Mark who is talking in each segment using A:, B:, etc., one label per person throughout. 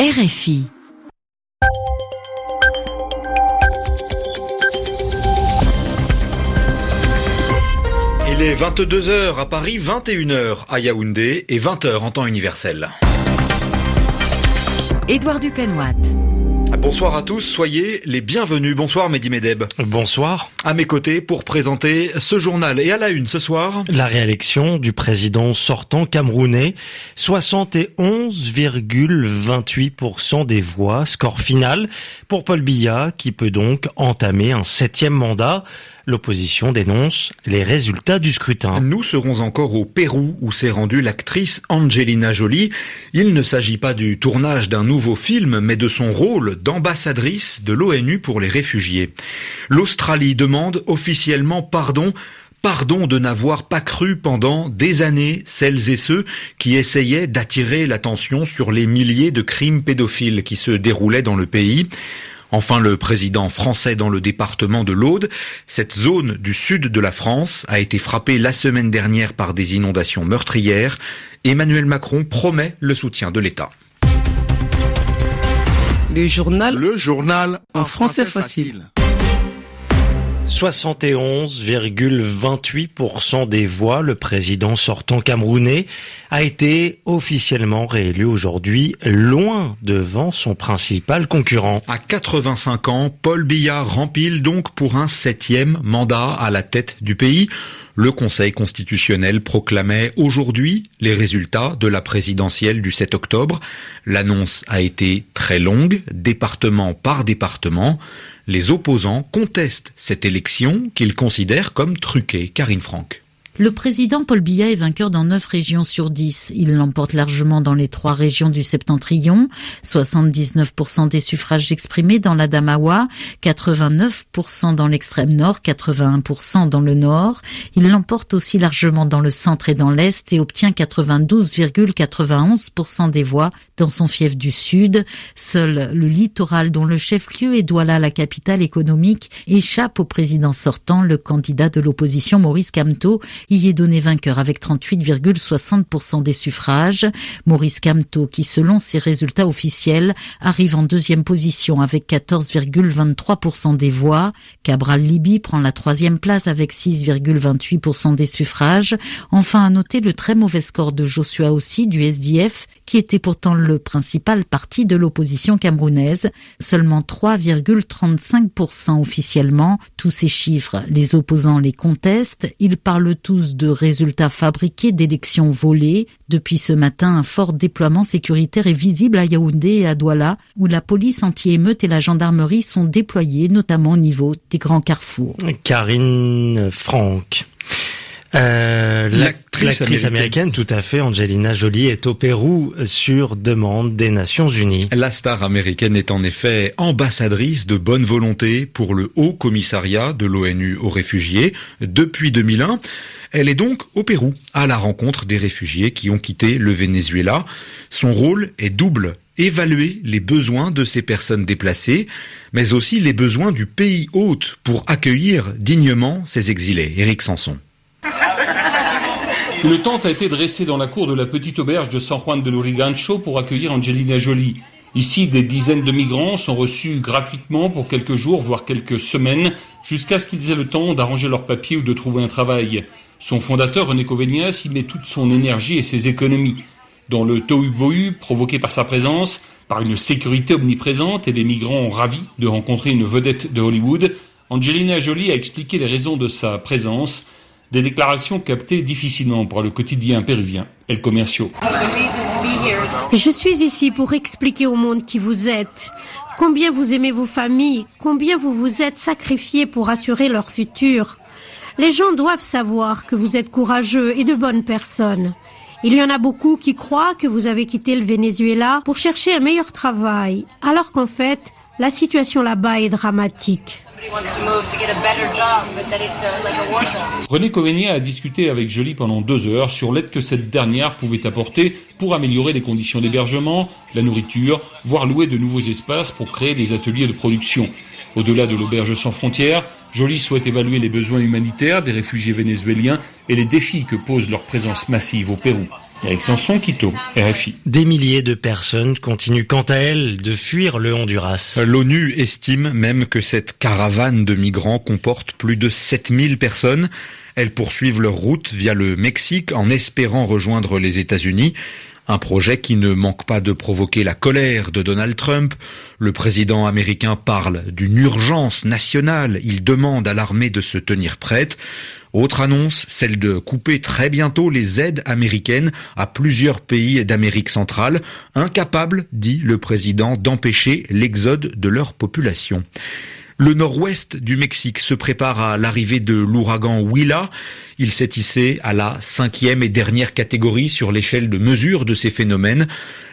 A: RFI.
B: Il est 22h à Paris, 21h à Yaoundé et 20h en temps universel.
A: Édouard Dupenoat.
B: Bonsoir à tous, soyez les bienvenus. Bonsoir Mehdi Medeb.
C: Bonsoir.
B: À mes côtés pour présenter ce journal et à la une ce soir.
C: La réélection du président sortant camerounais, 71,28% des voix, score final pour Paul Biya qui peut donc entamer un septième mandat. L'opposition dénonce les résultats du scrutin.
B: Nous serons encore au Pérou où s'est rendue l'actrice Angelina Jolie. Il ne s'agit pas du tournage d'un nouveau film, mais de son rôle d'ambassadrice de l'ONU pour les réfugiés. L'Australie demande officiellement pardon Pardon de n'avoir pas cru pendant des années celles et ceux qui essayaient d'attirer l'attention sur les milliers de crimes pédophiles qui se déroulaient dans le pays. Enfin, le président français dans le département de l'Aude, cette zone du sud de la France a été frappée la semaine dernière par des inondations meurtrières. Emmanuel Macron promet le soutien de l'État.
D: Le journal.
E: Le journal
D: en français facile.
C: 71,28% des voix, le président sortant camerounais a été officiellement réélu aujourd'hui, loin devant son principal concurrent.
B: À 85 ans, Paul Biya rempile donc pour un septième mandat à la tête du pays. Le Conseil constitutionnel proclamait aujourd'hui les résultats de la présidentielle du 7 octobre. L'annonce a été très longue, département par département. Les opposants contestent cette élection qu'ils considèrent comme truquée. Karine Franck.
F: Le président Paul Biya est vainqueur dans 9 régions sur 10. Il l'emporte largement dans les trois régions du septentrion. 79% des suffrages exprimés dans l'Adamawa, 89% dans l'extrême nord, 81% dans le nord. Il l'emporte aussi largement dans le centre et dans l'est et obtient 92,91% des voix dans son fief du sud. Seul le littoral dont le chef-lieu est Douala, la capitale économique, échappe au président sortant, le candidat de l'opposition Maurice Kamto, y est donné vainqueur avec 38,60% des suffrages. Maurice Kamto, qui selon ses résultats officiels, arrive en deuxième position avec 14,23% des voix. Cabral Libi prend la troisième place avec 6,28% des suffrages. Enfin, à noter le très mauvais score de Joshua aussi du SDF, qui était pourtant le principal parti de l'opposition camerounaise. Seulement 3,35% officiellement. Tous ces chiffres, les opposants les contestent. Ils parlent tous de résultats fabriqués, d'élections volées. Depuis ce matin, un fort déploiement sécuritaire est visible à Yaoundé et à Douala, où la police anti-émeute et la gendarmerie sont déployées, notamment au niveau des grands carrefours.
C: Karine Franck. Euh, L'actrice américaine. américaine, tout à fait, Angelina Jolie, est au Pérou sur demande des Nations Unies.
B: La star américaine est en effet ambassadrice de bonne volonté pour le Haut Commissariat de l'ONU aux réfugiés depuis 2001. Elle est donc au Pérou, à la rencontre des réfugiés qui ont quitté le Venezuela. Son rôle est double évaluer les besoins de ces personnes déplacées, mais aussi les besoins du pays hôte pour accueillir dignement ces exilés. Éric Sanson.
G: Une tente a été dressée dans la cour de la petite auberge de San Juan de Lurigancho pour accueillir Angelina Jolie. Ici, des dizaines de migrants sont reçus gratuitement pour quelques jours, voire quelques semaines, jusqu'à ce qu'ils aient le temps d'arranger leurs papiers ou de trouver un travail. Son fondateur, René Covenias, y met toute son énergie et ses économies. Dans le tohu-bohu provoqué par sa présence, par une sécurité omniprésente et des migrants ravis de rencontrer une vedette de Hollywood, Angelina Jolie a expliqué les raisons de sa présence des déclarations captées difficilement par le quotidien péruvien et le.
H: Je suis ici pour expliquer au monde qui vous êtes, combien vous aimez vos familles, combien vous vous êtes sacrifiés pour assurer leur futur. Les gens doivent savoir que vous êtes courageux et de bonnes personnes. Il y en a beaucoup qui croient que vous avez quitté le Venezuela pour chercher un meilleur travail, alors qu'en fait, la situation là-bas est dramatique.
G: René Covenia a discuté avec Jolie pendant deux heures sur l'aide que cette dernière pouvait apporter pour améliorer les conditions d'hébergement, la nourriture, voire louer de nouveaux espaces pour créer des ateliers de production. Au-delà de l'auberge sans frontières, Jolie souhaite évaluer les besoins humanitaires des réfugiés vénézuéliens et les défis que pose leur présence massive au Pérou. Eric Sanson, Quito, RFI.
C: Des milliers de personnes continuent quant à elles de fuir le Honduras.
B: L'ONU estime même que cette caravane de migrants comporte plus de 7000 personnes. Elles poursuivent leur route via le Mexique en espérant rejoindre les États-Unis. Un projet qui ne manque pas de provoquer la colère de Donald Trump. Le président américain parle d'une urgence nationale. Il demande à l'armée de se tenir prête. Autre annonce, celle de couper très bientôt les aides américaines à plusieurs pays d'Amérique centrale, incapables, dit le président, d'empêcher l'exode de leur population. Le nord-ouest du Mexique se prépare à l'arrivée de l'ouragan Willa. Il s'est hissé à la cinquième et dernière catégorie sur l'échelle de mesure de ces phénomènes.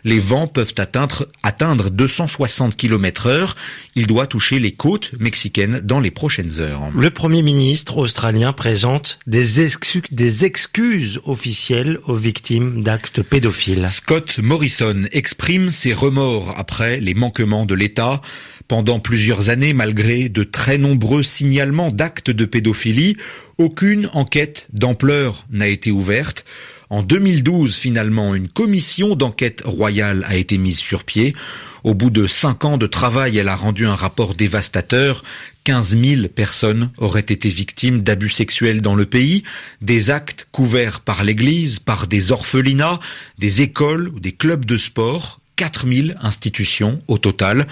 B: Les vents peuvent atteindre, atteindre 260 km heure. Il doit toucher les côtes mexicaines dans les prochaines heures.
C: Le premier ministre australien présente des, excuses, des excuses officielles aux victimes d'actes pédophiles.
B: Scott Morrison exprime ses remords après les manquements de l'État. Pendant plusieurs années, malgré de très nombreux signalements d'actes de pédophilie, aucune enquête d'ampleur n'a été ouverte. En 2012, finalement, une commission d'enquête royale a été mise sur pied. Au bout de cinq ans de travail, elle a rendu un rapport dévastateur. 15 000 personnes auraient été victimes d'abus sexuels dans le pays, des actes couverts par l'Église, par des orphelinats, des écoles ou des clubs de sport, 4000 institutions au total.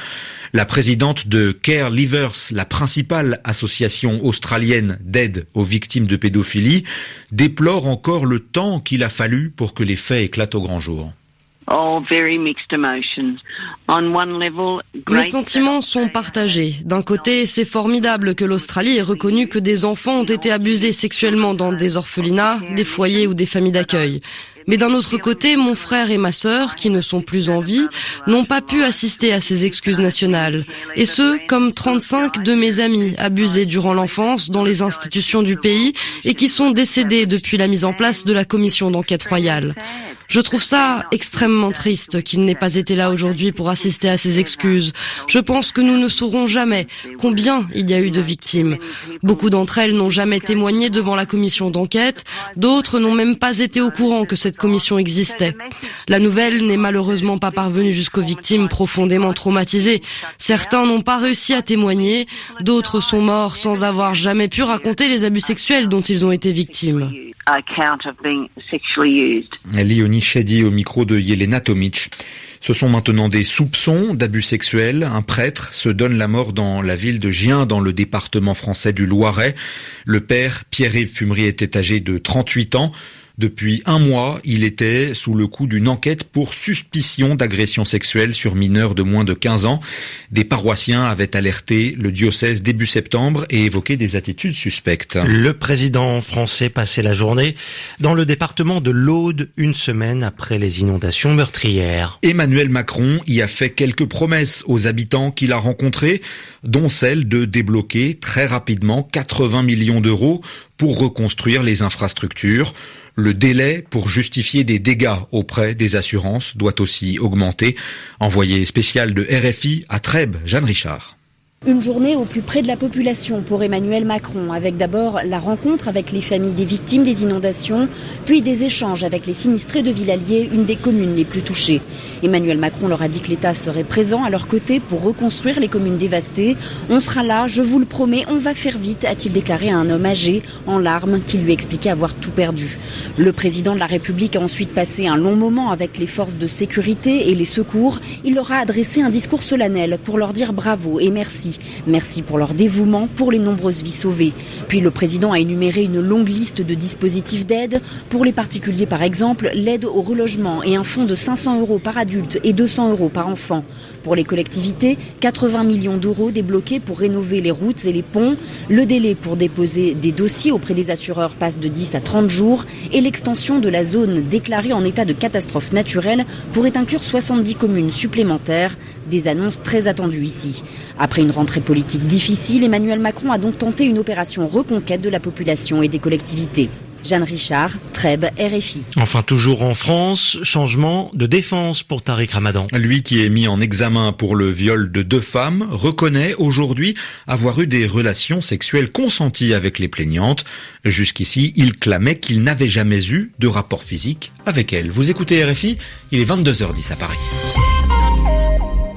B: La présidente de Care Leavers, la principale association australienne d'aide aux victimes de pédophilie, déplore encore le temps qu'il a fallu pour que les faits éclatent au grand jour.
A: Mes sentiments sont partagés. D'un côté, c'est formidable que l'Australie ait reconnu que des enfants ont été abusés sexuellement dans des orphelinats, des foyers ou des familles d'accueil. Mais d'un autre côté, mon frère et ma sœur, qui ne sont plus en vie, n'ont pas pu assister à ces excuses nationales. Et ce, comme 35 de mes amis abusés durant l'enfance dans les institutions du pays et qui sont décédés depuis la mise en place de la commission d'enquête royale. Je trouve ça extrêmement triste qu'il n'ait pas été là aujourd'hui pour assister à ces excuses. Je pense que nous ne saurons jamais combien il y a eu de victimes. Beaucoup d'entre elles n'ont jamais témoigné devant la commission d'enquête, d'autres n'ont même pas été au courant que cette commission existait. La nouvelle n'est malheureusement pas parvenue jusqu'aux victimes profondément traumatisées. Certains n'ont pas réussi à témoigner, d'autres sont morts sans avoir jamais pu raconter les abus sexuels dont ils ont été victimes.
B: Léonie Chedi au micro de Yelena Tomic. Ce sont maintenant des soupçons d'abus sexuels. Un prêtre se donne la mort dans la ville de Gien, dans le département français du Loiret. Le père, Pierre-Yves Fumery, était âgé de 38 ans. Depuis un mois, il était sous le coup d'une enquête pour suspicion d'agression sexuelle sur mineurs de moins de 15 ans. Des paroissiens avaient alerté le diocèse début septembre et évoqué des attitudes suspectes.
C: Le président français passait la journée dans le département de l'Aude une semaine après les inondations meurtrières.
B: Emmanuel Macron y a fait quelques promesses aux habitants qu'il a rencontrés, dont celle de débloquer très rapidement 80 millions d'euros pour reconstruire les infrastructures. Le délai pour justifier des dégâts auprès des assurances doit aussi augmenter. Envoyé spécial de RFI à Trèbes, Jeanne Richard.
E: Une journée au plus près de la population pour Emmanuel Macron, avec d'abord la rencontre avec les familles des victimes des inondations, puis des échanges avec les sinistrés de Villalier, une des communes les plus touchées. Emmanuel Macron leur a dit que l'État serait présent à leur côté pour reconstruire les communes dévastées. On sera là, je vous le promets, on va faire vite, a-t-il déclaré à un homme âgé en larmes qui lui expliquait avoir tout perdu. Le président de la République a ensuite passé un long moment avec les forces de sécurité et les secours. Il leur a adressé un discours solennel pour leur dire bravo et merci merci. pour leur dévouement, pour les nombreuses vies sauvées. Puis le président a énuméré une longue liste de dispositifs d'aide. Pour les particuliers, par exemple, l'aide au relogement et un fonds de 500 euros par adulte et 200 euros par enfant. Pour les collectivités, 80 millions d'euros débloqués pour rénover les routes et les ponts. Le délai pour déposer des dossiers auprès des assureurs passe de 10 à 30 jours et l'extension de la zone déclarée en état de catastrophe naturelle pourrait inclure 70 communes supplémentaires. Des annonces très attendues ici. Après une rentrée politique difficile, Emmanuel Macron a donc tenté une opération reconquête de la population et des collectivités. Jeanne Richard, Trèbes, RFI.
C: Enfin, toujours en France, changement de défense pour Tariq Ramadan.
B: Lui qui est mis en examen pour le viol de deux femmes reconnaît aujourd'hui avoir eu des relations sexuelles consenties avec les plaignantes. Jusqu'ici, il clamait qu'il n'avait jamais eu de rapport physique avec elles. Vous écoutez RFI, il est 22h10 à Paris.